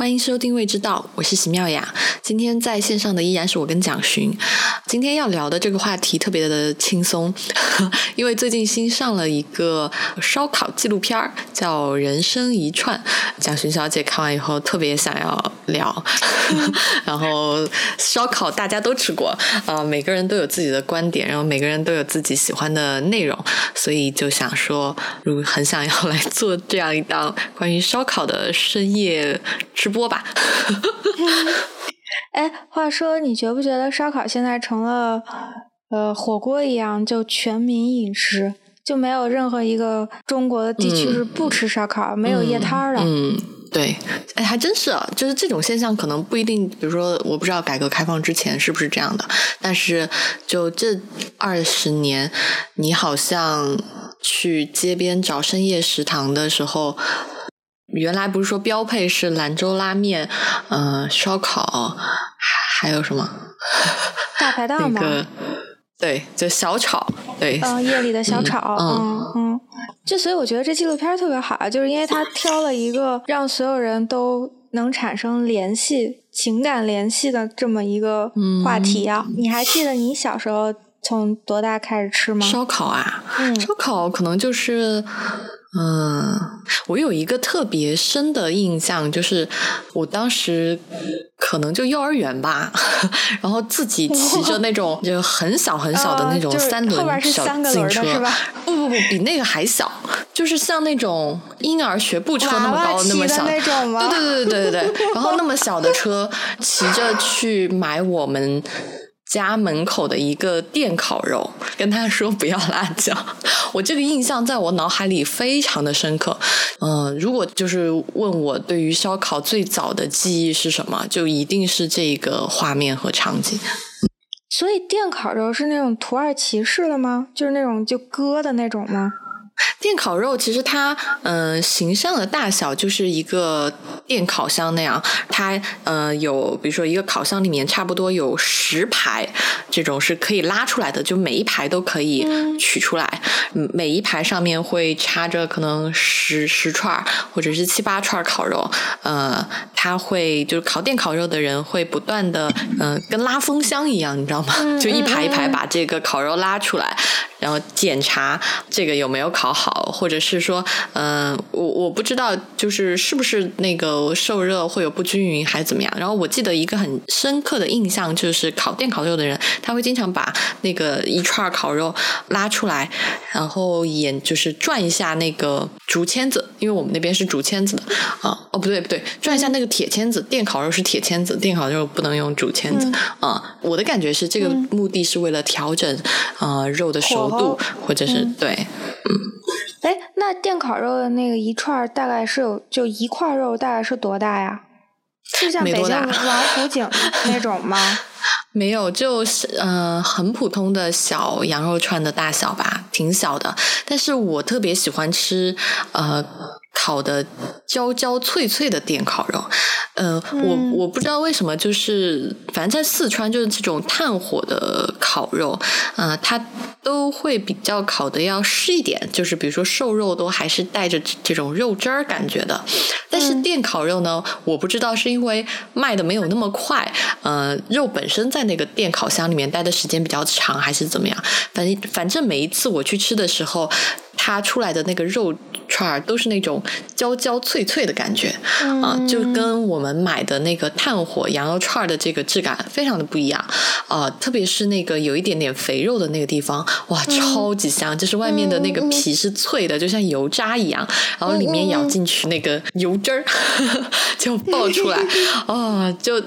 欢迎收听《未知道》，我是席妙雅。今天在线上的依然是我跟蒋勋。今天要聊的这个话题特别的轻松，因为最近新上了一个烧烤纪录片儿，叫《人生一串》。蒋勋小姐看完以后特别想要聊，然后烧烤大家都吃过，呃，每个人都有自己的观点，然后每个人都有自己喜欢的内容，所以就想说，如很想要来做这样一档关于烧烤的深夜。直播吧。哎，话说，你觉不觉得烧烤现在成了呃火锅一样，就全民饮食，就没有任何一个中国的地区是不吃烧烤，没有夜摊的。嗯，对，哎，还真是啊，就是这种现象可能不一定，比如说，我不知道改革开放之前是不是这样的，但是就这二十年，你好像去街边找深夜食堂的时候。原来不是说标配是兰州拉面，嗯，烧烤，还有什么大排档 吧？对，就小炒，对，嗯，夜里的小炒，嗯嗯，就所以我觉得这纪录片特别好啊，就是因为他挑了一个让所有人都能产生联系、情感联系的这么一个话题啊。你还记得你小时候从多大开始吃吗？烧烤啊，烧烤可能就是。嗯，我有一个特别深的印象，就是我当时可能就幼儿园吧，然后自己骑着那种就很小很小的那种三轮小自行车，不不不，比那个还小，就是像那种婴儿学步车那么高那么小那种吗？对对对对对对，然后那么小的车骑着去买我们。家门口的一个电烤肉，跟他说不要辣椒。我这个印象在我脑海里非常的深刻。嗯，如果就是问我对于烧烤最早的记忆是什么，就一定是这个画面和场景。所以电烤肉是那种土耳其式的吗？就是那种就割的那种吗？电烤肉其实它嗯形象的大小就是一个电烤箱那样，它呃有比如说一个烤箱里面差不多有十排，这种是可以拉出来的，就每一排都可以取出来，每一排上面会插着可能十十串或者是七八串烤肉，呃，它会就是烤电烤肉的人会不断的嗯跟拉风箱一样，你知道吗？就一排一排把这个烤肉拉出来。然后检查这个有没有烤好，或者是说，嗯，我我不知道，就是是不是那个受热会有不均匀，还是怎么样。然后我记得一个很深刻的印象，就是烤电烤肉的人，他会经常把那个一串烤肉拉出来，然后演就是转一下那个竹签子，因为我们那边是竹签子的啊，哦不对不对，转一下那个铁签子，电烤肉是铁签子，电烤肉不能用竹签子啊。我的感觉是这个目的是为了调整啊肉的熟。度或者是对，嗯，哎，那电烤肉的那个一串大概是有就一块肉大概是多大呀？是像北京王府井 那种吗？没有，就是呃很普通的小羊肉串的大小吧，挺小的。但是我特别喜欢吃呃。烤的焦焦脆脆的电烤肉，呃，我我不知道为什么，就是反正在四川就是这种炭火的烤肉，啊，它都会比较烤的要湿一点，就是比如说瘦肉都还是带着这种肉汁儿感觉的。但是电烤肉呢，我不知道是因为卖的没有那么快，呃，肉本身在那个电烤箱里面待的时间比较长，还是怎么样？反正反正每一次我去吃的时候。它出来的那个肉串儿都是那种焦焦脆脆的感觉啊，就跟我们买的那个炭火羊肉串儿的这个质感非常的不一样啊，特别是那个有一点点肥肉的那个地方，哇，超级香！就是外面的那个皮是脆的，就像油渣一样，然后里面咬进去那个油汁儿 就爆出来 啊，就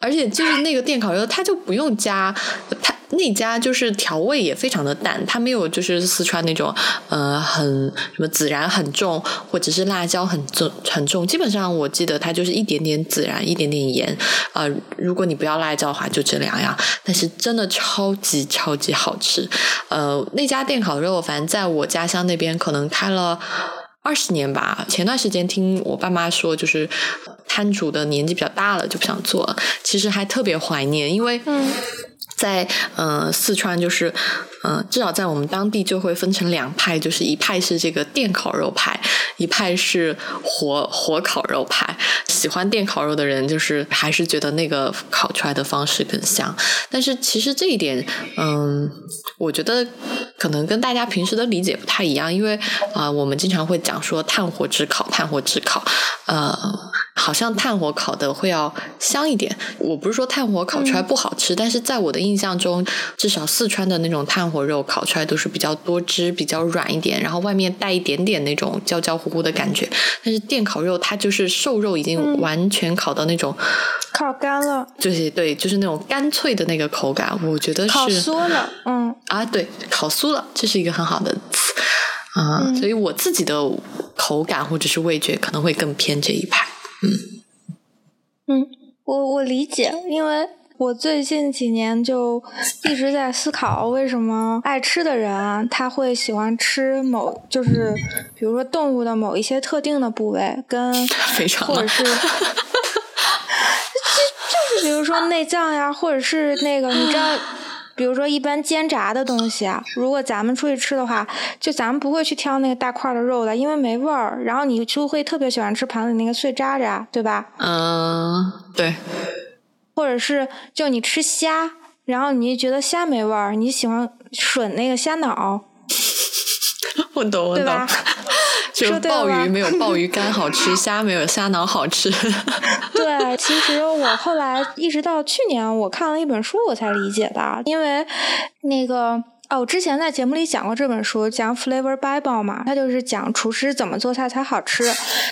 而且就是那个电烤肉，它就不用加它。那家就是调味也非常的淡，它没有就是四川那种呃很什么孜然很重，或者是辣椒很重很重。基本上我记得它就是一点点孜然，一点点盐。呃，如果你不要辣椒的话，就这两样。但是真的超级超级好吃。呃，那家店烤肉，反正在我家乡那边可能开了二十年吧。前段时间听我爸妈说，就是摊主的年纪比较大了，就不想做了。其实还特别怀念，因为嗯。在嗯四川就是，嗯，至少在我们当地就会分成两派，就是一派是这个电烤肉派，一派是火火烤肉派。喜欢电烤肉的人，就是还是觉得那个烤出来的方式更香。但是其实这一点，嗯，我觉得可能跟大家平时的理解不太一样，因为啊，我们经常会讲说炭火炙烤，炭火炙烤，呃。好像炭火烤的会要香一点。我不是说炭火烤出来不好吃，但是在我的印象中，至少四川的那种炭火肉烤出来都是比较多汁、比较软一点，然后外面带一点点那种焦焦糊糊的感觉。但是电烤肉它就是瘦肉已经完全烤到那种烤干了，就是对，就是那种干脆的那个口感。我觉得是烤酥了，嗯啊，对，烤酥了，这是一个很好的词啊。所以我自己的口感或者是味觉可能会更偏这一派。嗯，我我理解，因为我最近几年就一直在思考，为什么爱吃的人他会喜欢吃某，就是比如说动物的某一些特定的部位，跟 或者是，就就是比如说内脏呀，或者是那个，你知道。比如说，一般煎炸的东西啊，如果咱们出去吃的话，就咱们不会去挑那个大块的肉的，因为没味儿。然后你就会特别喜欢吃盘里那个碎渣渣，对吧？嗯，对。或者是就你吃虾，然后你觉得虾没味儿，你喜欢吮那个虾脑。我懂，我懂。就是鲍鱼没有 鲍鱼干好吃，虾没有虾脑好吃。对，其实我后来一直到去年，我看了一本书，我才理解的，因为那个。哦，我之前在节目里讲过这本书，讲 Flavor Bible 嘛，它就是讲厨师怎么做菜才好吃。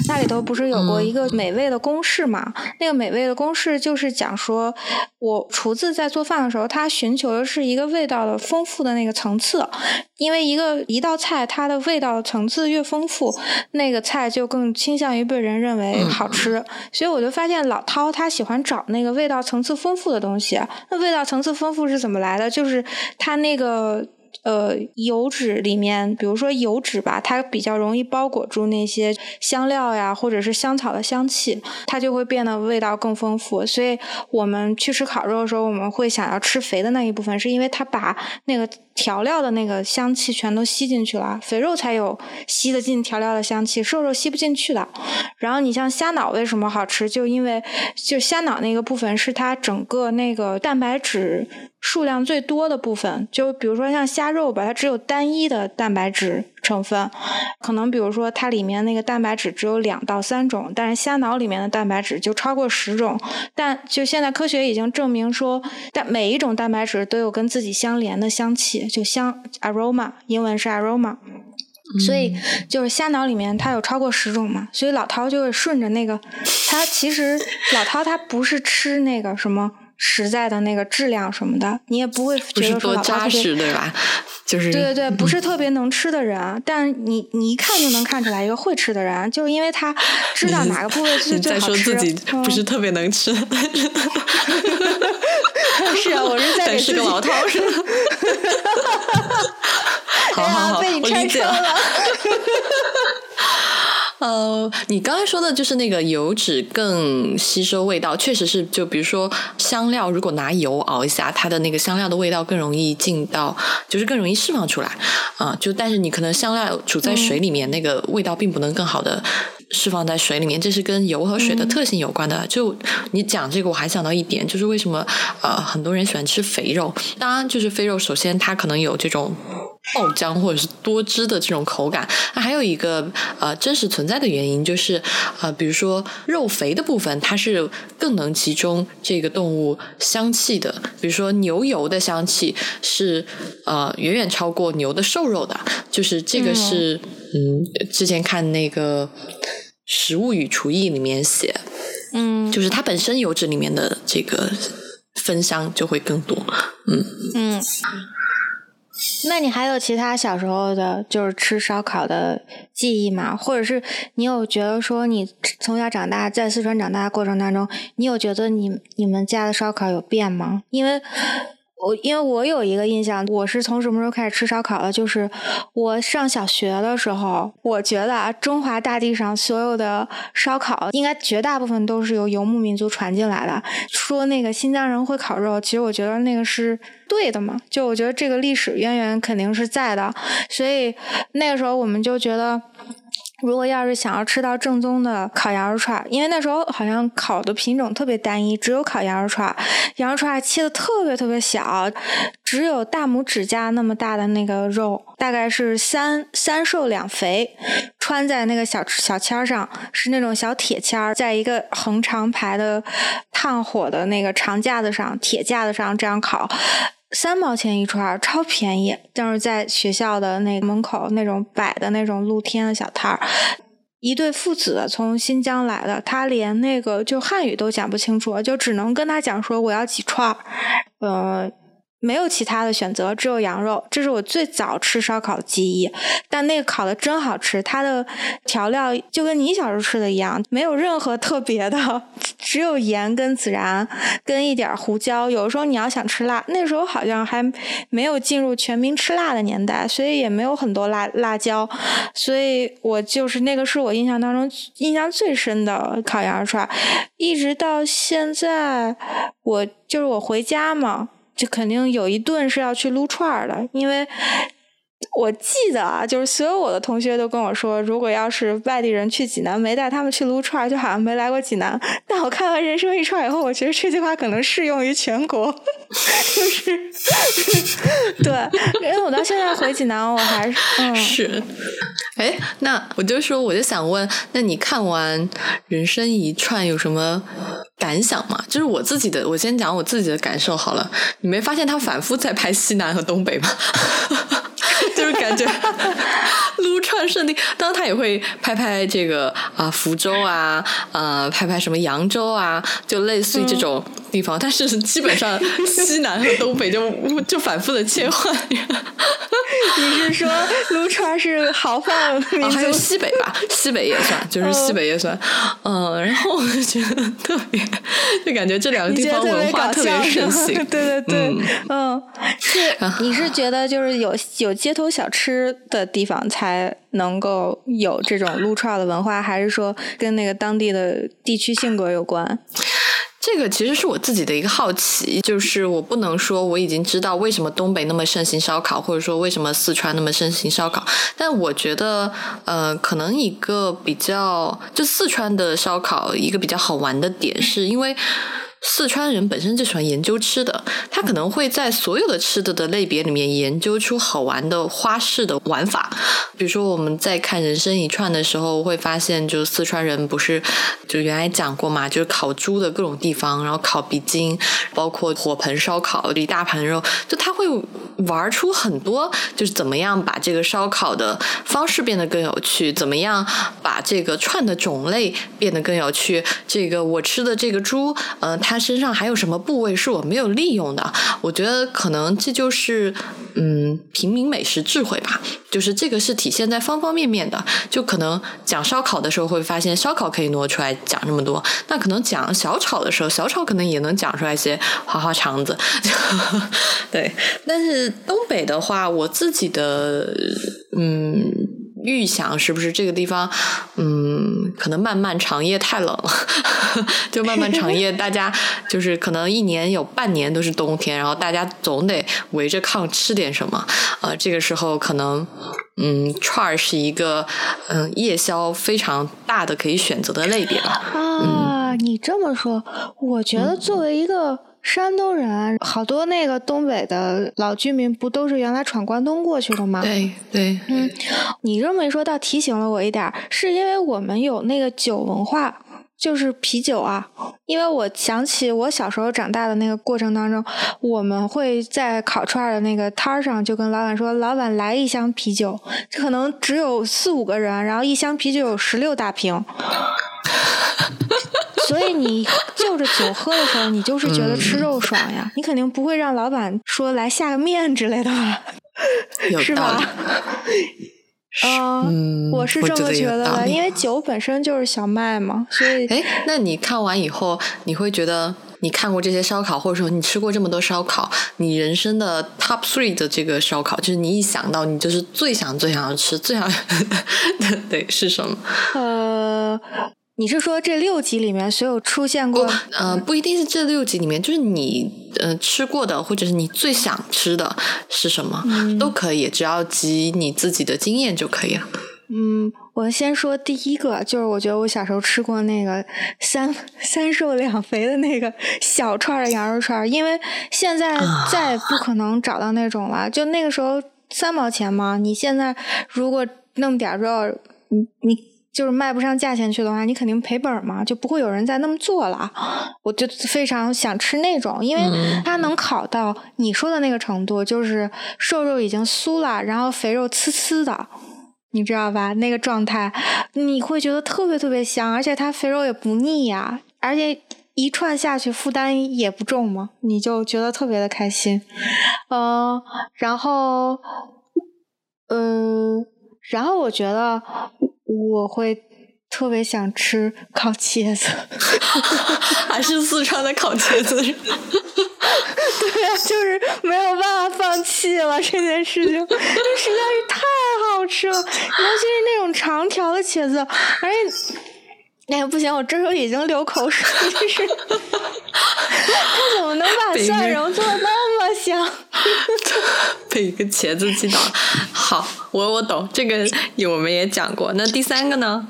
那里头不是有过一个美味的公式嘛？那个美味的公式就是讲说，我厨子在做饭的时候，他寻求的是一个味道的丰富的那个层次。因为一个一道菜，它的味道层次越丰富，那个菜就更倾向于被人认为好吃。所以我就发现老涛他喜欢找那个味道层次丰富的东西。那味道层次丰富是怎么来的？就是他那个。呃，油脂里面，比如说油脂吧，它比较容易包裹住那些香料呀，或者是香草的香气，它就会变得味道更丰富。所以我们去吃烤肉的时候，我们会想要吃肥的那一部分，是因为它把那个调料的那个香气全都吸进去了，肥肉才有吸得进调料的香气，瘦肉吸不进去的。然后你像虾脑为什么好吃？就因为就虾脑那个部分是它整个那个蛋白质。数量最多的部分，就比如说像虾肉吧，它只有单一的蛋白质成分，可能比如说它里面那个蛋白质只有两到三种，但是虾脑里面的蛋白质就超过十种。但就现在科学已经证明说，但每一种蛋白质都有跟自己相连的香气，就香 aroma，英文是 aroma。所以就是虾脑里面它有超过十种嘛，所以老涛就会顺着那个，他其实老涛他不是吃那个什么。实在的那个质量什么的，你也不会觉得说扎实，对吧？就是对对对，不是特别能吃的人，但你你一看就能看出来一个会吃的人，就是因为他知道哪个部位是 最好吃。说自己不是特别能吃，是啊，我是在 给是个老饕是吧？好好好，被你拆穿了。呃，你刚才说的就是那个油脂更吸收味道，确实是。就比如说香料，如果拿油熬一下，它的那个香料的味道更容易进到，就是更容易释放出来啊。就但是你可能香料煮在水里面，那个味道并不能更好的释放在水里面，这是跟油和水的特性有关的。就你讲这个，我还想到一点，就是为什么呃很多人喜欢吃肥肉？当然，就是肥肉，首先它可能有这种。爆浆或者是多汁的这种口感，那还有一个呃真实存在的原因就是，呃，比如说肉肥的部分，它是更能集中这个动物香气的。比如说牛油的香气是呃远远超过牛的瘦肉的，就是这个是嗯，之前看那个《食物与厨艺》里面写，嗯，就是它本身油脂里面的这个芬香就会更多，嗯。嗯。那你还有其他小时候的，就是吃烧烤的记忆吗？或者是你有觉得说，你从小长大在四川长大的过程当中，你有觉得你你们家的烧烤有变吗？因为我因为我有一个印象，我是从什么时候开始吃烧烤的？就是我上小学的时候，我觉得啊，中华大地上所有的烧烤，应该绝大部分都是由游牧民族传进来的。说那个新疆人会烤肉，其实我觉得那个是对的嘛。就我觉得这个历史渊源肯定是在的，所以那个时候我们就觉得。如果要是想要吃到正宗的烤羊肉串，因为那时候好像烤的品种特别单一，只有烤羊肉串，羊肉串切的特别特别小，只有大拇指甲那么大的那个肉，大概是三三瘦两肥，穿在那个小小签上，是那种小铁签，在一个横长排的炭火的那个长架子上，铁架子上这样烤。三毛钱一串，超便宜。但是在学校的那门口那种摆的那种露天的小摊儿，一对父子从新疆来的，他连那个就汉语都讲不清楚，就只能跟他讲说我要几串儿，呃。没有其他的选择，只有羊肉。这是我最早吃烧烤的记忆，但那个烤的真好吃。它的调料就跟你小时候吃的一样，没有任何特别的，只有盐跟孜然跟一点胡椒。有时候你要想吃辣，那时候好像还没有进入全民吃辣的年代，所以也没有很多辣辣椒。所以我就是那个是我印象当中印象最深的烤羊肉串，一直到现在，我就是我回家嘛。就肯定有一顿是要去撸串儿的，因为我记得啊，就是所有我的同学都跟我说，如果要是外地人去济南没带他们去撸串，就好像没来过济南。但我看完《人生一串》以后，我觉得这句话可能适用于全国，就是 对，因为我到现在回济南，我还是嗯是。哎，那我就说，我就想问，那你看完《人生一串》有什么感想吗？就是我自己的，我先讲我自己的感受好了。你没发现他反复在拍西南和东北吗？就是感觉撸串圣地，当然他也会拍拍这个啊福州啊，呃拍拍什么扬州啊，就类似于这种地方。但是基本上西南和东北就 就反复的切换。你是说撸串是豪放？啊，还有西北吧，西北也算，就是西北也算。嗯，然后我就觉得特别，就感觉这两个地方文化特别盛行。对对对，嗯，是你是觉得就是有有街头小吃的地方才能够有这种撸串的文化，还是说跟那个当地的地区性格有关？这个其实是我自己的一个好奇，就是我不能说我已经知道为什么东北那么盛行烧烤，或者说为什么四川那么盛行烧烤，但我觉得，呃，可能一个比较就四川的烧烤一个比较好玩的点，是因为。四川人本身就喜欢研究吃的，他可能会在所有的吃的的类别里面研究出好玩的花式的玩法。比如说我们在看《人生一串》的时候，会发现，就四川人不是就原来讲过嘛，就是烤猪的各种地方，然后烤鼻筋，包括火盆烧烤一大盘肉，就他会玩出很多，就是怎么样把这个烧烤的方式变得更有趣，怎么样把这个串的种类变得更有趣。这个我吃的这个猪，呃，它。他身上还有什么部位是我没有利用的？我觉得可能这就是嗯平民美食智慧吧，就是这个是体现在方方面面的。就可能讲烧烤的时候会发现烧烤可以挪出来讲这么多，那可能讲小炒的时候，小炒可能也能讲出来一些花花肠子。对，但是东北的话，我自己的嗯。预想是不是这个地方，嗯，可能漫漫长夜太冷了，就漫漫长夜，大家就是可能一年有半年都是冬天，然后大家总得围着炕吃点什么，呃，这个时候可能，嗯，串儿是一个嗯夜宵非常大的可以选择的类别了。啊，你这么说，我觉得作为一个。山东人好多，那个东北的老居民不都是原来闯关东过去的吗？对对，嗯，你这么一说，倒提醒了我一点，是因为我们有那个酒文化，就是啤酒啊。因为我想起我小时候长大的那个过程当中，我们会在烤串的那个摊儿上就跟老板说：“老板来一箱啤酒。”这可能只有四五个人，然后一箱啤酒有十六大瓶。所以你就着酒喝的时候，你就是觉得吃肉爽呀，你肯定不会让老板说来下个面之类的吧？是吧？嗯，我是这么觉得的，因为酒本身就是小麦嘛，所以。哎，那你看完以后，你会觉得你看过这些烧烤，或者说你吃过这么多烧烤，你人生的 top three 的这个烧烤，就是你一想到你就是最想最想要吃，最想 对是什么？呃。你是说这六集里面所有出现过？呃，不一定是这六集里面，就是你呃吃过的，或者是你最想吃的是什么，都可以，只要集你自己的经验就可以了。嗯，我先说第一个，就是我觉得我小时候吃过那个三三瘦两肥的那个小串的羊肉串，因为现在再不可能找到那种了。就那个时候三毛钱嘛，你现在如果那么点肉，你你。就是卖不上价钱去的话，你肯定赔本嘛，就不会有人再那么做了。我就非常想吃那种，因为它能烤到你说的那个程度，就是瘦肉已经酥了，然后肥肉呲呲的，你知道吧？那个状态你会觉得特别特别香，而且它肥肉也不腻呀，而且一串下去负担也不重嘛，你就觉得特别的开心。嗯，然后，嗯，然后我觉得。我会特别想吃烤茄子，还是四川的烤茄子？对呀，就是没有办法放弃了这件事情，这实在是太好吃了，尤其是那种长条的茄子，而且，哎呀不行，我这时候已经流口水，就是他怎么能把蒜蓉做的那么香？被一个茄子击倒。好，我我懂这个，我们也讲过。那第三个呢？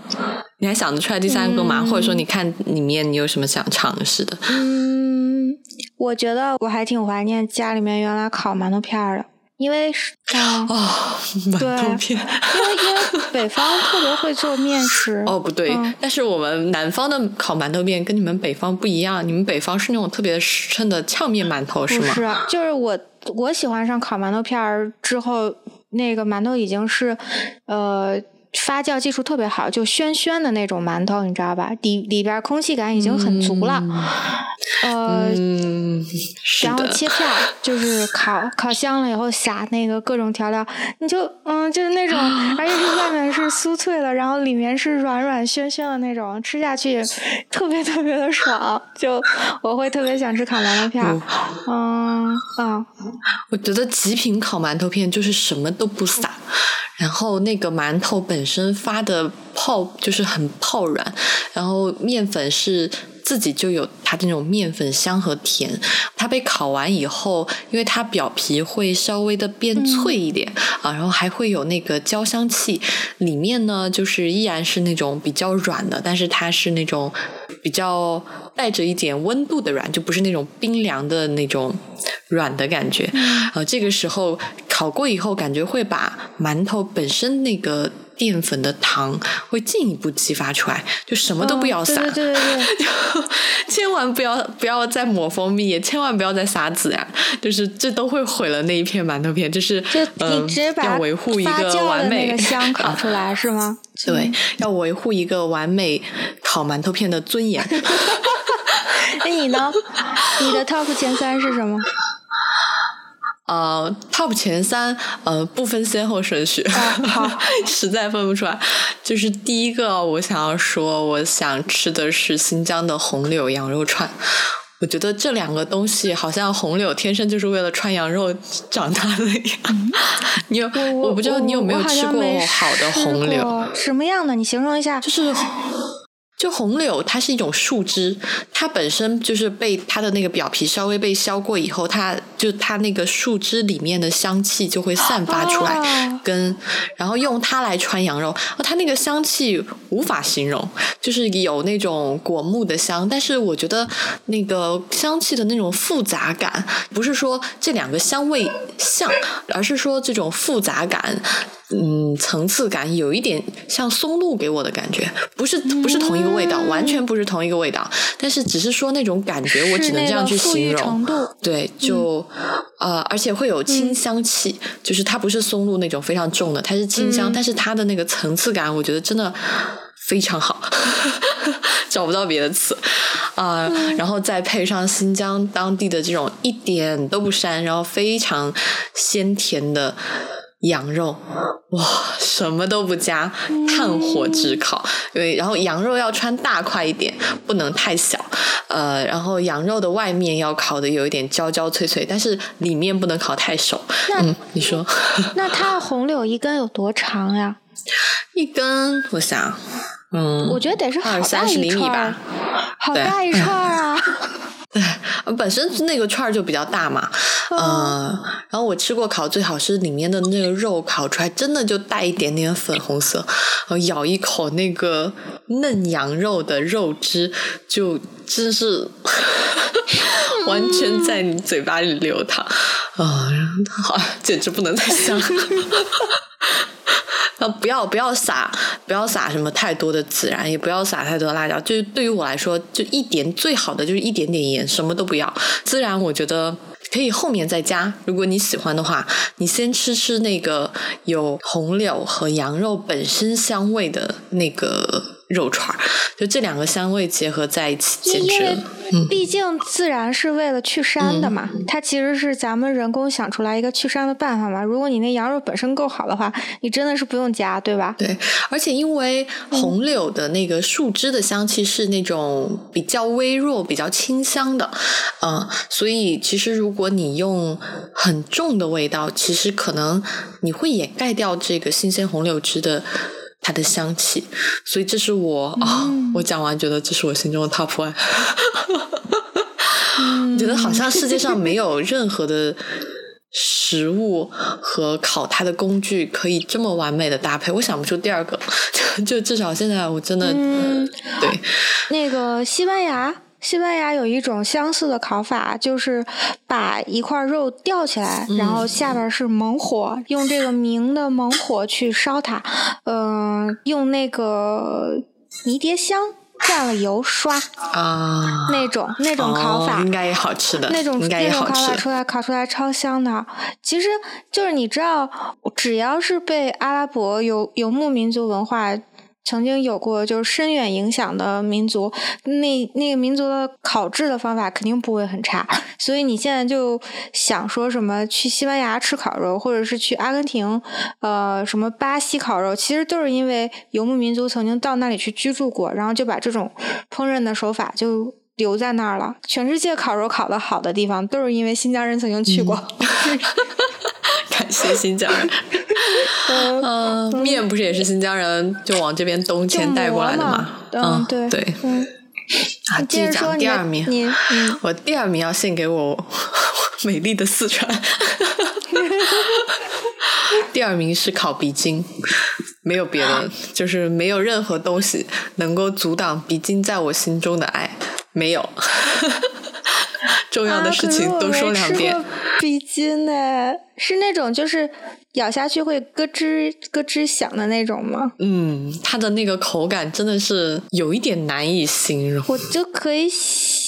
你还想得出来第三个吗？或者说，你看里面你有什么想尝试的？嗯，我觉得我还挺怀念家里面原来烤馒头片的，因为是哦，馒头片，因为因为北方特别会做面食。哦，不对，但是我们南方的烤馒头片跟你们北方不一样，你们北方是那种特别实诚的呛面馒头，是吗？是，就是我我喜欢上烤馒头片儿之后。那个馒头已经是，呃，发酵技术特别好，就暄暄的那种馒头，你知道吧？里里边空气感已经很足了，呃，然后切片，就是烤烤香了以后撒那个各种调料，你就嗯，就是那种，而且是外面是酥脆的，然后里面是软软暄暄的那种，吃下去特别特别的爽，就我会特别想吃烤馒头片，嗯啊。我觉得极品烤馒头片就是什么都不撒，然后那个馒头本身发的泡就是很泡软，然后面粉是。自己就有它的那种面粉香和甜，它被烤完以后，因为它表皮会稍微的变脆一点啊，然后还会有那个焦香气，里面呢就是依然是那种比较软的，但是它是那种比较带着一点温度的软，就不是那种冰凉的那种软的感觉啊。这个时候烤过以后，感觉会把馒头本身那个。淀粉的糖会进一步激发出来，就什么都不要撒，对对对，千万不要不要再抹蜂蜜，也千万不要再撒孜然，就是这都会毁了那一片馒头片，就是你直接把要维护一个完美 香烤出来 是吗？对，要维护一个完美烤馒头片的尊严。那你呢？你的 top 前三是什么？呃，top 前三，呃，不分先后顺序，好，实在分不出来。就是第一个，我想要说，我想吃的是新疆的红柳羊肉串。我觉得这两个东西好像红柳天生就是为了串羊肉长大的一样。你有，我不知道你有没有吃过好的红柳？什么样的？你形容一下。就是。就红柳，它是一种树枝，它本身就是被它的那个表皮稍微被削过以后，它就它那个树枝里面的香气就会散发出来，跟然后用它来穿羊肉，它那个香气无法形容，就是有那种果木的香，但是我觉得那个香气的那种复杂感，不是说这两个香味像，而是说这种复杂感。嗯，层次感有一点像松露给我的感觉，不是不是同一个味道，完全不是同一个味道。但是只是说那种感觉，我只能这样去形容。对，就呃，而且会有清香气，就是它不是松露那种非常重的，它是清香，但是它的那个层次感，我觉得真的非常好，找不到别的词啊。然后再配上新疆当地的这种一点都不膻，然后非常鲜甜的。羊肉，哇，什么都不加，炭火炙烤。因为然后羊肉要穿大块一点，不能太小。呃，然后羊肉的外面要烤的有一点焦焦脆脆，但是里面不能烤太熟。嗯，你说，那它的红柳一根有多长呀？一根，我想，嗯，我觉得得是二三十厘米吧，好大一串啊。对，本身那个串儿就比较大嘛，嗯，然后我吃过烤，最好是里面的那个肉烤出来，真的就带一点点粉红色，然后咬一口那个嫩羊肉的肉汁，就真是 完全在你嘴巴里流淌，啊，好，简直不能再想。呃，不要不要撒，不要撒什么太多的孜然，也不要撒太多的辣椒。就是对于我来说，就一点最好的就是一点点盐，什么都不要。孜然我觉得可以后面再加，如果你喜欢的话，你先吃吃那个有红柳和羊肉本身香味的那个。肉串就这两个香味结合在一起，简直。嗯，毕竟自然是为了去膻的嘛，它其实是咱们人工想出来一个去膻的办法嘛。如果你那羊肉本身够好的话，你真的是不用加，对吧？对，而且因为红柳的那个树枝的香气是那种比较微弱、比较清香的，嗯，所以其实如果你用很重的味道，其实可能你会掩盖掉这个新鲜红柳枝的。它的香气，所以这是我啊，我讲完觉得这是我心中的 top one，我觉得好像世界上没有任何的食物和烤它的工具可以这么完美的搭配，我想不出第二个，就就至少现在我真的对。那个西班牙。西班牙有一种相似的烤法，就是把一块肉吊起来，然后下边是猛火，用这个明的猛火去烧它。嗯，用那个迷迭香蘸了油刷啊，那种那种烤法应该也好吃的，那种那种烤法出来烤出来超香的。其实就是你知道，只要是被阿拉伯游游牧民族文化。曾经有过就是深远影响的民族，那那个民族的烤制的方法肯定不会很差。所以你现在就想说什么去西班牙吃烤肉，或者是去阿根廷，呃，什么巴西烤肉，其实都是因为游牧民族曾经到那里去居住过，然后就把这种烹饪的手法就留在那儿了。全世界烤肉烤的好的地方，都是因为新疆人曾经去过。感谢新疆人。嗯，面不是也是新疆人就往这边东迁带过来的吗？嗯，对对。啊，继续讲第二名。我第二名要献给我 美丽的四川。第二名是烤鼻筋，没有别的，就是没有任何东西能够阻挡鼻筋在我心中的爱，没有。重要的事情都说两遍。鼻筋呢，是那种就是。咬下去会咯吱咯吱响的那种吗？嗯，它的那个口感真的是有一点难以形容。我就可以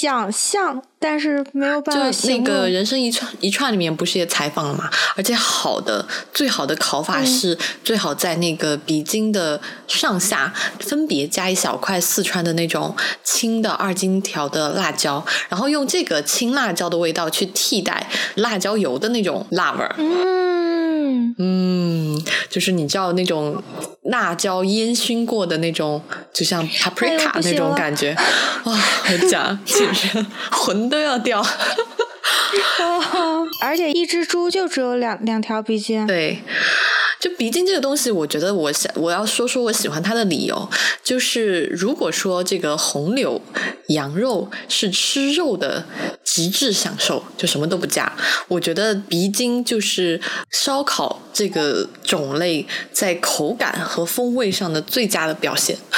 想象，但是没有办法形容。那个人生一串一串里面不是也采访了吗？而且好的最好的烤法是最好在那个鼻筋的上下分别加一小块四川的那种青的二荆条的辣椒，然后用这个青辣椒的味道去替代辣椒油的那种辣味儿。嗯。嗯，就是你知道那种辣椒烟熏过的那种，就像 paprika 那种感觉，哇！我讲简人魂都要掉。而且一只猪就只有两两条鼻筋。对。就鼻筋这个东西，我觉得我想我要说说我喜欢它的理由，就是如果说这个红柳羊肉是吃肉的极致享受，就什么都不加，我觉得鼻筋就是烧烤这个种类在口感和风味上的最佳的表现。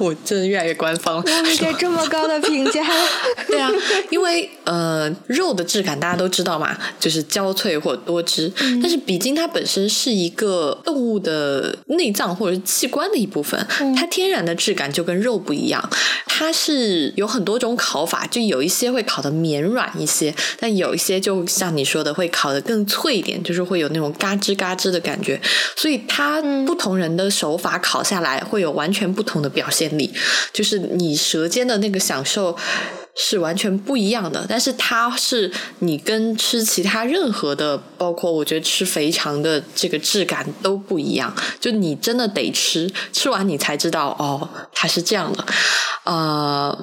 我真的越来越官方了，你给这么高的评价？对啊，因为呃肉的质感大家都知道嘛，就是焦脆或多汁，但是鼻筋它本身是一。一个动物的内脏或者是器官的一部分，它天然的质感就跟肉不一样。它是有很多种烤法，就有一些会烤的绵软一些，但有一些就像你说的会烤的更脆一点，就是会有那种嘎吱嘎吱的感觉。所以它不同人的手法烤下来会有完全不同的表现力，就是你舌尖的那个享受。是完全不一样的，但是它是你跟吃其他任何的，包括我觉得吃肥肠的这个质感都不一样。就你真的得吃，吃完你才知道哦，它是这样的，呃，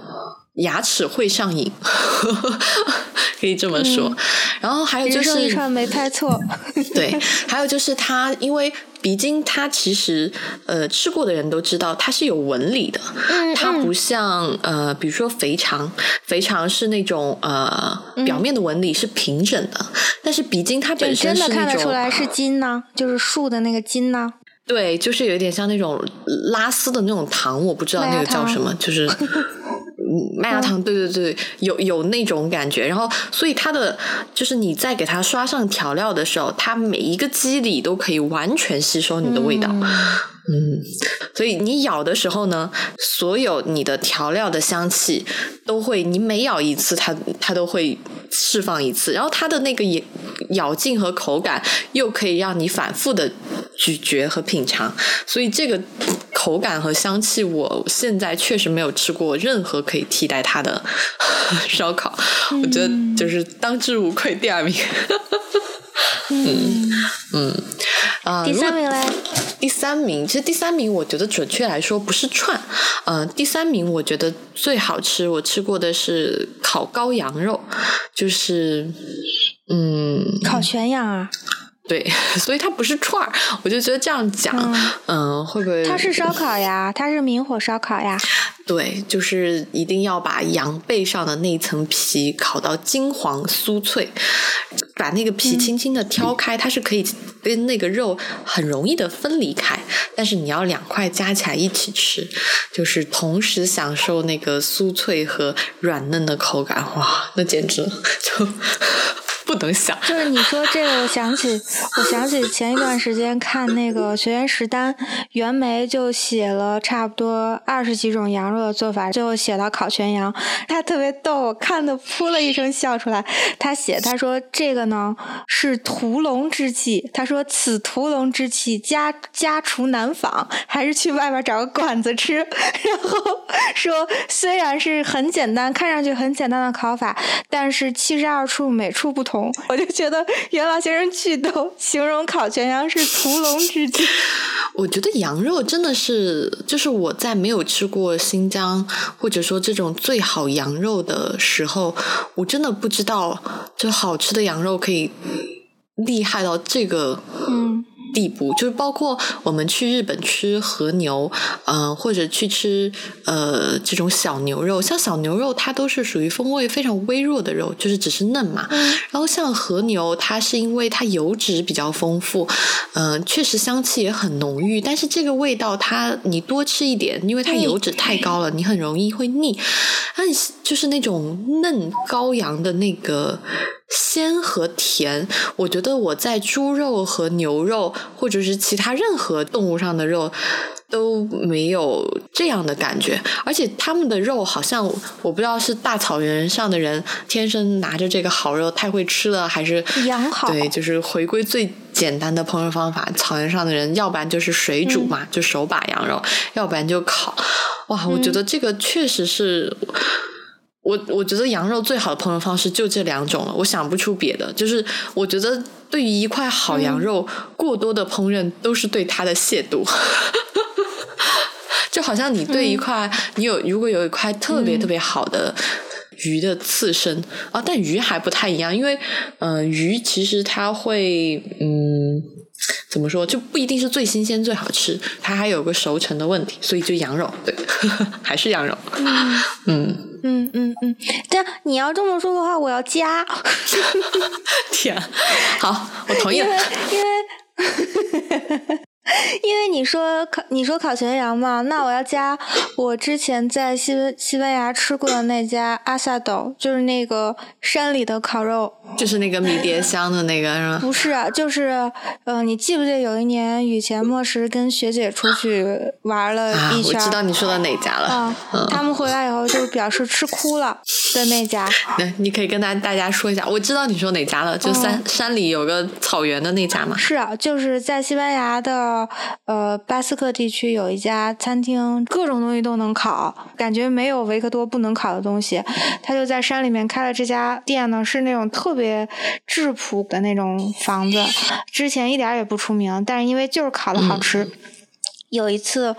牙齿会上瘾，可以这么说。然后还有就是，一串没猜错。对，还有就是它因为。鼻筋它其实呃吃过的人都知道它是有纹理的，它不像呃比如说肥肠，肥肠是那种呃表面的纹理是平整的，但是鼻筋它本身是那种看得出来是筋呢，就是竖的那个筋呢。对，就是有点像那种拉丝的那种糖，我不知道那个叫什么，就是。麦芽糖，对对对，有有那种感觉，然后所以它的就是你在给它刷上调料的时候，它每一个肌理都可以完全吸收你的味道，嗯，所以你咬的时候呢，所有你的调料的香气都会，你每咬一次，它它都会释放一次，然后它的那个咬咬劲和口感又可以让你反复的咀嚼和品尝，所以这个。口感和香气，我现在确实没有吃过任何可以替代它的烧烤，我觉得就是当之无愧第二名。嗯嗯啊，第三名嘞？第三名，其实第三名我觉得准确来说不是串，嗯，第三名我觉得最好吃，我吃过的是烤羔羊肉，就是嗯，烤全羊啊。对，所以它不是串儿，我就觉得这样讲，嗯，会不会？它是烧烤呀，它是明火烧烤呀。对，就是一定要把羊背上的那层皮烤到金黄酥脆，把那个皮轻轻的挑开，它是可以跟那个肉很容易的分离开，但是你要两块加起来一起吃，就是同时享受那个酥脆和软嫩的口感，哇，那简直就。不能想，就是你说这个，我想起，我想起前一段时间看那个学员食单，袁枚就写了差不多二十几种羊肉的做法，最后写到烤全羊，他特别逗，我看的噗了一声笑出来。他写他说这个呢是屠龙之气，他说此屠龙之气家家厨难仿，还是去外边找个馆子吃。然后说虽然是很简单，看上去很简单的烤法，但是七十二处每处不同。我就觉得袁老先生去逗，形容烤全羊是屠龙之技。我觉得羊肉真的是，就是我在没有吃过新疆或者说这种最好羊肉的时候，我真的不知道，就好吃的羊肉可以厉害到这个。嗯。地步就是包括我们去日本吃和牛，嗯，或者去吃呃这种小牛肉，像小牛肉它都是属于风味非常微弱的肉，就是只是嫩嘛。然后像和牛，它是因为它油脂比较丰富，嗯，确实香气也很浓郁，但是这个味道它你多吃一点，因为它油脂太高了，你很容易会腻。但就是那种嫩羔羊的那个。鲜和甜，我觉得我在猪肉和牛肉，或者是其他任何动物上的肉都没有这样的感觉。而且他们的肉好像，我不知道是大草原上的人天生拿着这个好肉太会吃了，还是养好。对，就是回归最简单的烹饪方法。草原上的人，要不然就是水煮嘛，就手把羊肉；要不然就烤。哇，我觉得这个确实是。我我觉得羊肉最好的烹饪方式就这两种了，我想不出别的。就是我觉得对于一块好羊肉，过多的烹饪都是对它的亵渎。就好像你对一块，你有如果有一块特别特别好的鱼的刺身啊，但鱼还不太一样，因为嗯，鱼其实它会嗯。怎么说就不一定是最新鲜最好吃，它还有个熟成的问题，所以就羊肉，对，还是羊肉。嗯嗯嗯嗯，这你要这么说的话，我要加。天，好，我同意。因为因为。因为你说烤，你说烤全羊嘛，那我要加我之前在西西班牙吃过的那家阿萨斗，就是那个山里的烤肉，就是那个迷迭香的那个是吗？不是，啊就是，嗯，你记不记得有一年雨前末时跟学姐出去玩了一圈？我知道你说的哪家了。啊，他们回来以后就表示吃哭了的那家。对，你可以跟大大家说一下，我知道你说哪家了，就山山里有个草原的那家嘛。是啊，就是在西班牙的。到呃巴斯克地区有一家餐厅，各种东西都能烤，感觉没有维克多不能烤的东西。他就在山里面开了这家店呢，是那种特别质朴的那种房子，之前一点也不出名，但是因为就是烤的好吃。有一次，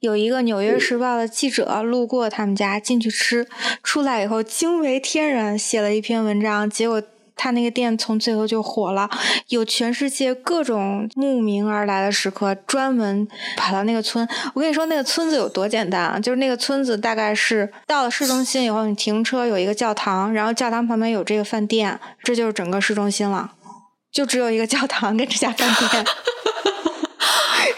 有一个《纽约时报》的记者路过他们家，进去吃，出来以后惊为天人，写了一篇文章。结果他那个店从最后就火了，有全世界各种慕名而来的食客专门跑到那个村。我跟你说，那个村子有多简单啊！就是那个村子大概是到了市中心以后，你停车有一个教堂，然后教堂旁边有这个饭店，这就是整个市中心了，就只有一个教堂跟这家饭店。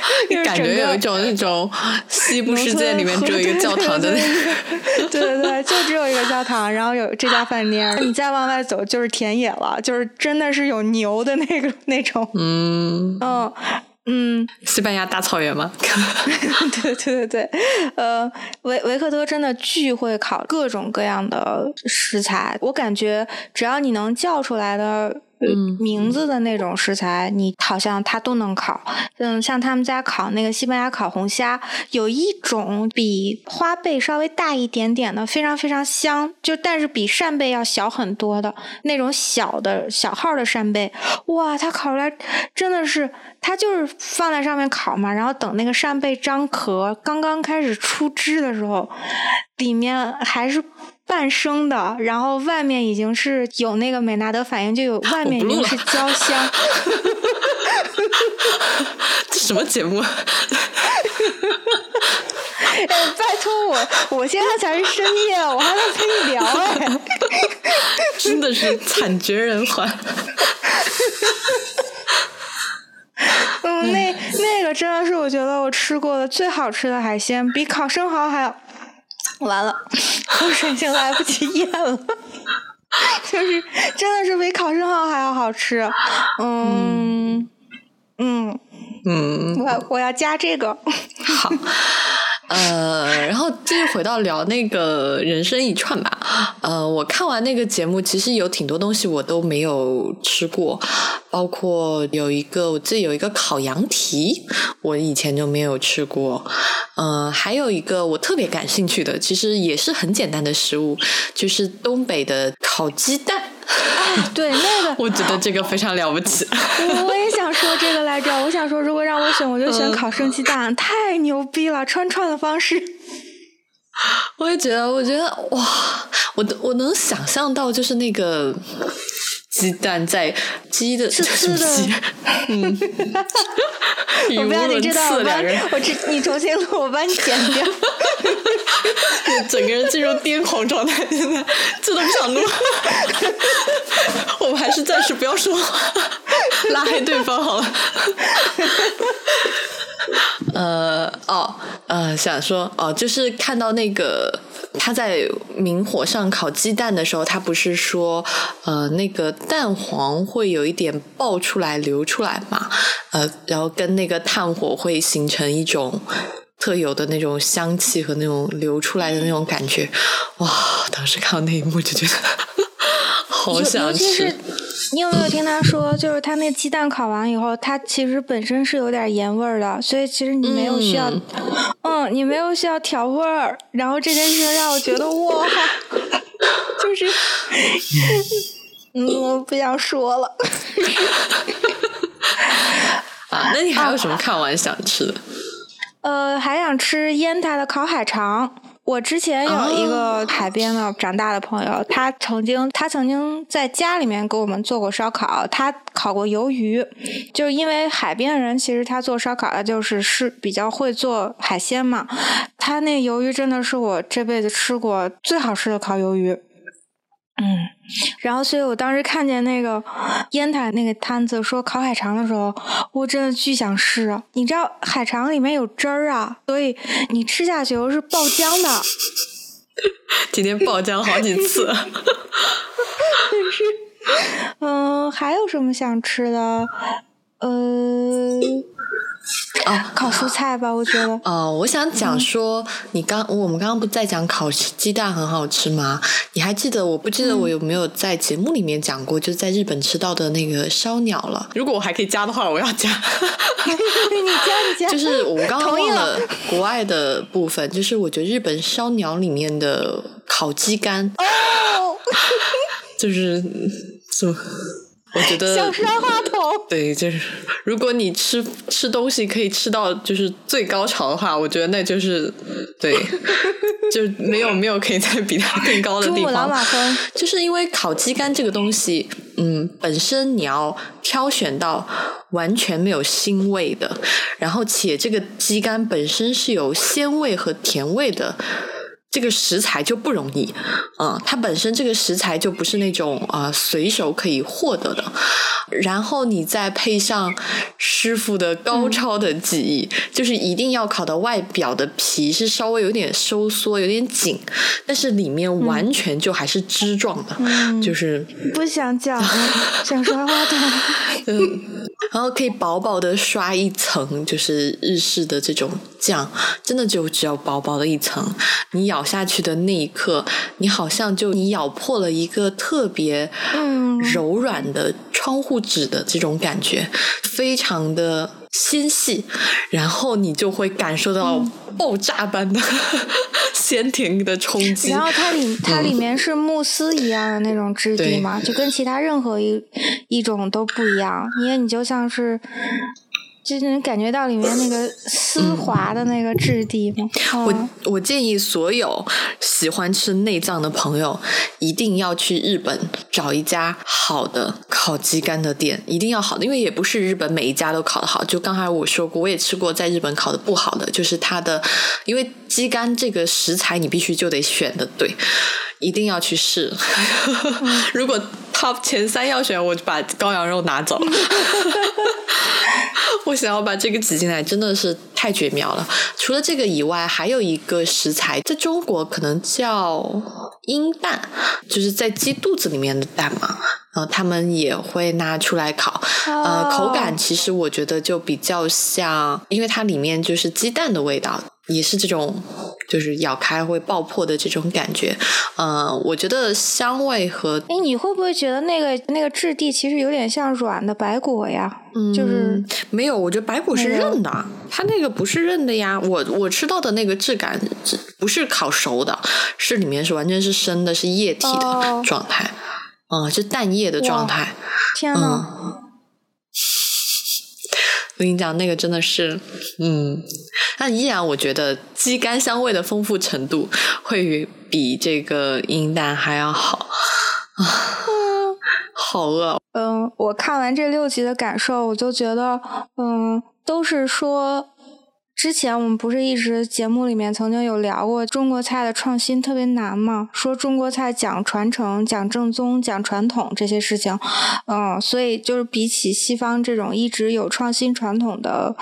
感觉有一种那种西部世界里面只有一个教堂的那个，对对对，就只有一个教堂，然后有这家饭店，你再往外走就是田野了，就是真的是有牛的那个那种，嗯嗯嗯，西班牙大草原吗？对 对对对，呃，维维克多真的巨会烤各种各样的食材，我感觉只要你能叫出来的。名字的那种食材，你好像它都能烤。嗯，像他们家烤那个西班牙烤红虾，有一种比花贝稍微大一点点的，非常非常香，就但是比扇贝要小很多的那种小的小号的扇贝。哇，它烤出来真的是，它就是放在上面烤嘛，然后等那个扇贝张壳刚刚开始出汁的时候，里面还是。半生的，然后外面已经是有那个美纳德反应，就有 外面已经是焦香。这什么节目？哎，拜托我，我现在才是深夜，我还在陪你聊哎。真的是惨绝人寰。嗯，那那个真的是我觉得我吃过的最好吃的海鲜，比烤生蚝还要。完了，口水已经来不及咽了，就是真的是比烤生蚝还要好吃，嗯。嗯嗯，我我要加这个，好。呃，然后继续回到聊那个人生一串吧。呃，我看完那个节目，其实有挺多东西我都没有吃过，包括有一个我记得有一个烤羊蹄，我以前就没有吃过。呃，还有一个我特别感兴趣的，其实也是很简单的食物，就是东北的烤鸡蛋。对那个，我觉得这个非常了不起。我也想说这个来着，我想说，如果让我选，我就选烤生鸡蛋，太牛逼了，串串的方式。我也觉得，我觉得哇，我我能想象到，就是那个。鸡蛋在鸡的什么鸡？嗯，我不要你知道，我帮我这你重新录，我帮你剪掉。整个人进入癫狂状态，现在这都不想录。我们还是暂时不要说话，拉黑对方好了。呃，哦，呃，想说哦，就是看到那个。他在明火上烤鸡蛋的时候，他不是说，呃，那个蛋黄会有一点爆出来流出来嘛？呃，然后跟那个炭火会形成一种特有的那种香气和那种流出来的那种感觉。哇！当时看到那一幕就觉得好想吃。你有没有听他说，就是他那鸡蛋烤完以后，它其实本身是有点盐味儿的，所以其实你没有需要，嗯，你没有需要调味儿。然后这件事情让我觉得哇，就是，嗯，我不想说了。啊，那你还有什么看完想吃的？呃，还想吃烟台的烤海肠。我之前有一个海边的长大的朋友，他曾经他曾经在家里面给我们做过烧烤，他烤过鱿鱼，就是因为海边的人其实他做烧烤的就是是比较会做海鲜嘛，他那鱿鱼真的是我这辈子吃过最好吃的烤鱿鱼。嗯，然后，所以我当时看见那个烟台那个摊子说烤海肠的时候，我真的巨想试。你知道海肠里面有汁儿啊，所以你吃下去是爆浆的。今天爆浆好几次。嗯，还有什么想吃的？呃。哦，烤蔬菜吧，我觉得。哦，我想讲说，你刚我们刚刚不在讲烤鸡蛋很好吃吗？你还记得？我不记得我有没有在节目里面讲过，就是在日本吃到的那个烧鸟了。如果我还可以加的话，我要加。你加，你加。就是我刚刚忘了国外的部分，就是我觉得日本烧鸟里面的烤鸡肝，哦，就是什么？我觉得想摔话筒。对，就是如果你吃吃东西可以吃到就是最高潮的话，我觉得那就是对，就没有没有可以再比它更高的地方。就是因为烤鸡肝这个东西，嗯，本身你要挑选到完全没有腥味的，然后且这个鸡肝本身是有鲜味和甜味的。这个食材就不容易，嗯，它本身这个食材就不是那种啊随手可以获得的，然后你再配上师傅的高超的技艺，就是一定要烤到外表的皮是稍微有点收缩、有点紧，但是里面完全就还是汁状的，就是不想讲，想刷花筒，嗯，然后可以薄薄的刷一层，就是日式的这种酱，真的就只有薄薄的一层，你咬。下去的那一刻，你好像就你咬破了一个特别柔软的窗户纸的这种感觉，非常的纤细，然后你就会感受到爆炸般的 鲜甜的冲击。然后它里它里面是慕斯一样的那种质地嘛，就跟其他任何一一种都不一样，因为你就像是。就能感觉到里面那个丝滑的那个质地吗？我我建议所有喜欢吃内脏的朋友一定要去日本找一家好的烤鸡肝的店，一定要好的，因为也不是日本每一家都烤的好。就刚才我说过，我也吃过在日本烤的不好的，就是它的，因为鸡肝这个食材你必须就得选的对，一定要去试。如果 top 前三要选，我就把羔羊肉拿走。我想要把这个挤进来，真的是太绝妙了。除了这个以外，还有一个食材，在中国可能叫鹰蛋，就是在鸡肚子里面的蛋嘛。然后他们也会拿出来烤，呃，口感其实我觉得就比较像，因为它里面就是鸡蛋的味道。也是这种，就是咬开会爆破的这种感觉，嗯，我觉得香味和哎，你会不会觉得那个那个质地其实有点像软的白果呀？嗯，就是没有，我觉得白果是韧的，它那个不是韧的呀。我我吃到的那个质感不是烤熟的，是里面是完全是生的，是液体的状态，嗯，是蛋液的状态。天呐！我跟你讲，那个真的是，嗯，但依然我觉得鸡肝香味的丰富程度会比这个阴蛋还要好啊，好饿。嗯，我看完这六集的感受，我就觉得，嗯，都是说。之前我们不是一直节目里面曾经有聊过中国菜的创新特别难吗？说中国菜讲传承、讲正宗、讲传统这些事情，嗯，所以就是比起西方这种一直有创新传统的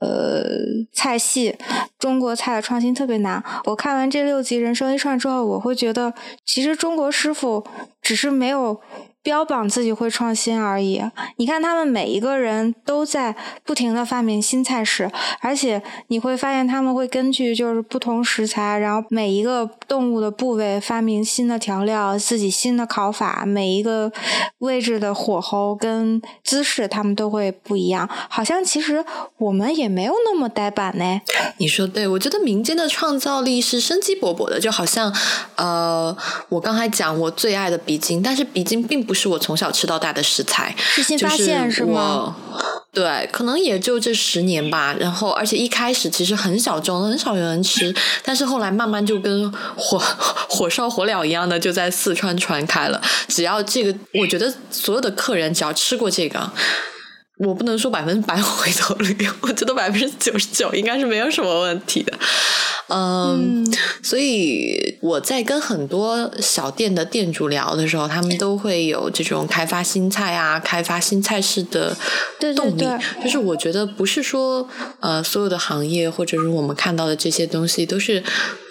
呃菜系，中国菜的创新特别难。我看完这六集《人生一串》之后，我会觉得其实中国师傅只是没有。标榜自己会创新而已。你看，他们每一个人都在不停的发明新菜式，而且你会发现他们会根据就是不同食材，然后每一个动物的部位发明新的调料，自己新的烤法，每一个位置的火候跟姿势，他们都会不一样。好像其实我们也没有那么呆板呢。你说对，我觉得民间的创造力是生机勃勃的，就好像呃，我刚才讲我最爱的鼻筋，但是鼻筋并不。不是我从小吃到大的食材，就是吗对，可能也就这十年吧。然后，而且一开始其实很小众，很少有人吃，但是后来慢慢就跟火 火烧火燎一样的，就在四川传开了。只要这个，我觉得所有的客人只要吃过这个。我不能说百分之百回头率，我觉得百分之九十九应该是没有什么问题的。嗯，所以我在跟很多小店的店主聊的时候，他们都会有这种开发新菜啊、开发新菜式的动力。就是我觉得不是说呃所有的行业或者是我们看到的这些东西都是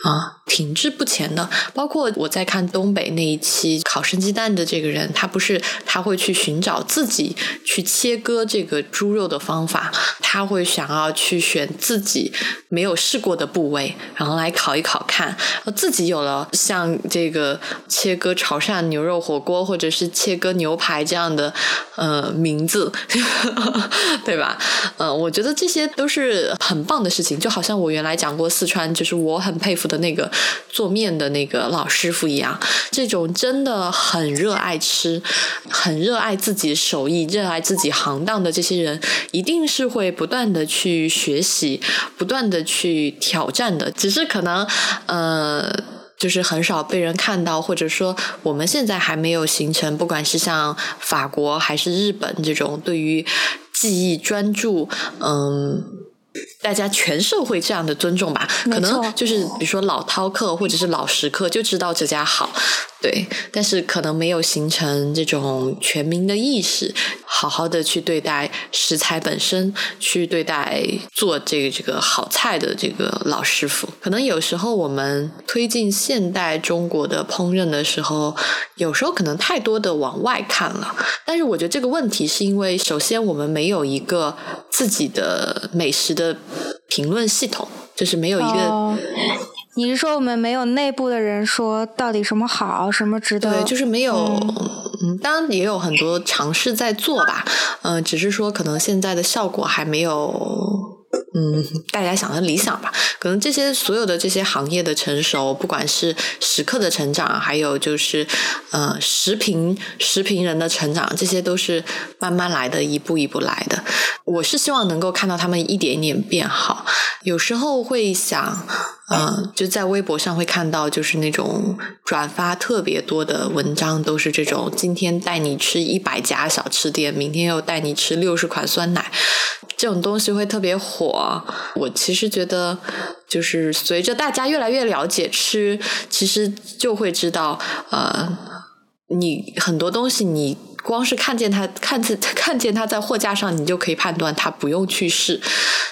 啊停滞不前的。包括我在看东北那一期烤生鸡蛋的这个人，他不是他会去寻找自己去切割这个猪肉的方法，他会想要去选自己没有试过的部位，然后来烤一烤看，自己有了像这个切割潮汕牛肉火锅或者是切割牛排这样的呃名字，对吧？嗯，我觉得这些都是很棒的事情，就好像我原来讲过四川，就是我很佩服的那个做面的那个老师傅一样，这种真的很热爱吃、很热爱自己手艺、热爱自己行当的这些人，一定是会不断的去学习、不断的去挑战的。只是可能，呃。就是很少被人看到，或者说我们现在还没有形成，不管是像法国还是日本这种对于技艺专注，嗯。大家全社会这样的尊重吧，可能就是比如说老饕客或者是老食客就知道这家好，对，但是可能没有形成这种全民的意识，好好的去对待食材本身，去对待做这个这个好菜的这个老师傅。可能有时候我们推进现代中国的烹饪的时候，有时候可能太多的往外看了，但是我觉得这个问题是因为首先我们没有一个自己的美食的。评论系统就是没有一个，你是说我们没有内部的人说到底什么好，什么值得？对，就是没有。嗯，当然也有很多尝试在做吧，嗯，只是说可能现在的效果还没有。嗯，大家想的理想吧，可能这些所有的这些行业的成熟，不管是食客的成长，还有就是呃食评食评人的成长，这些都是慢慢来的，一步一步来的。我是希望能够看到他们一点一点变好。有时候会想，嗯，就在微博上会看到，就是那种转发特别多的文章，都是这种今天带你吃一百家小吃店，明天又带你吃六十款酸奶。这种东西会特别火，我其实觉得，就是随着大家越来越了解吃，其实就会知道，呃，你很多东西你光是看见它，看见看见它在货架上，你就可以判断它不用去试。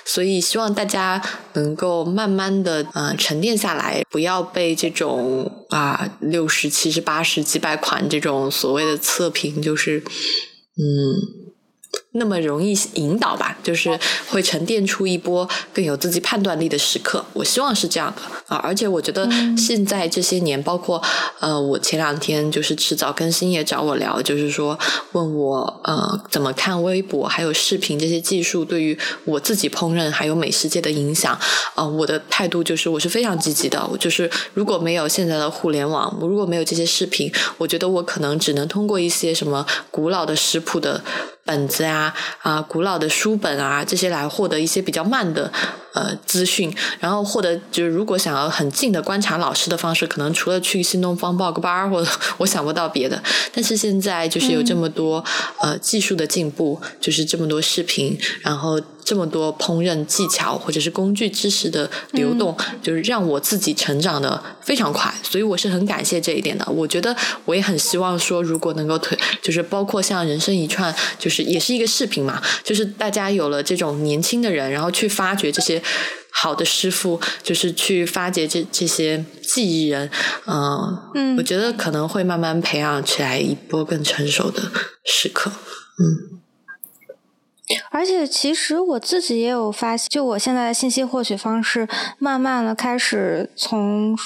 所以希望大家能够慢慢的呃沉淀下来，不要被这种啊六十七十八十几百款这种所谓的测评，就是嗯。那么容易引导吧，就是会沉淀出一波更有自己判断力的时刻。我希望是这样的啊，而且我觉得现在这些年，包括呃，我前两天就是迟早更新也找我聊，就是说问我呃怎么看微博还有视频这些技术对于我自己烹饪还有美食界的影响啊，我的态度就是我是非常积极的。就是如果没有现在的互联网，如果没有这些视频，我觉得我可能只能通过一些什么古老的食谱的。本子啊啊，古老的书本啊，这些来获得一些比较慢的呃资讯，然后获得就是如果想要很近的观察老师的方式，可能除了去新东方报个班儿，或者 我想不到别的。但是现在就是有这么多呃技术的进步，就是这么多视频，然后。这么多烹饪技巧或者是工具知识的流动，就是让我自己成长的非常快，所以我是很感谢这一点的。我觉得我也很希望说，如果能够推，就是包括像人生一串，就是也是一个视频嘛，就是大家有了这种年轻的人，然后去发掘这些好的师傅，就是去发掘这这些技艺人，嗯，我觉得可能会慢慢培养起来一波更成熟的时刻，嗯。而且，其实我自己也有发现，就我现在的信息获取方式，慢慢的开始从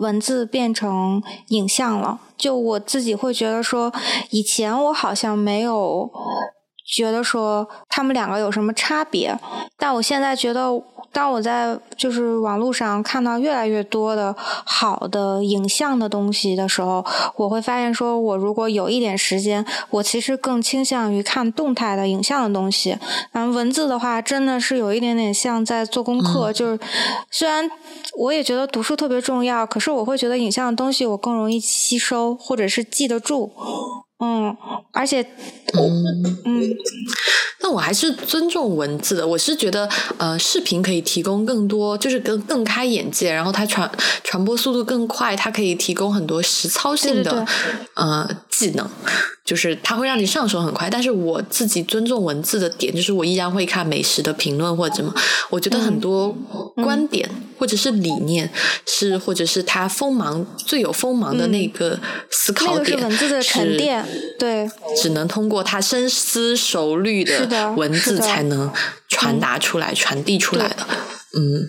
文字变成影像了。就我自己会觉得说，以前我好像没有觉得说他们两个有什么差别，但我现在觉得。当我在就是网络上看到越来越多的好的影像的东西的时候，我会发现，说我如果有一点时间，我其实更倾向于看动态的影像的东西。然后文字的话，真的是有一点点像在做功课。就是虽然我也觉得读书特别重要，可是我会觉得影像的东西我更容易吸收，或者是记得住。嗯，而且，嗯嗯，那我还是尊重文字的。我是觉得，呃，视频可以提供更多，就是更更开眼界，然后它传传播速度更快，它可以提供很多实操性的呃技能。就是它会让你上手很快。但是我自己尊重文字的点，就是我依然会看美食的评论或者什么。我觉得很多观点或者是理念是，或者是他锋芒最有锋芒的那个思考点，文字的沉淀，对，只能通过他深思熟虑的文字才能传达出来、传递出来的。嗯，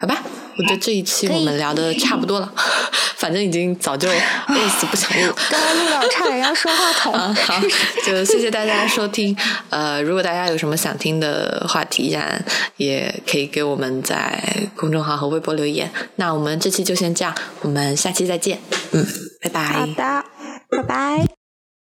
好吧。我觉得这一期我们聊的差不多了，反正已经早就累死不想录。刚刚录到差点要说话 筒。嗯，好，就谢谢大家收听。呃，如果大家有什么想听的话题，依然也可以给我们在公众号和微博留言。那我们这期就先这样，我们下期再见。嗯，拜拜。好的，拜拜。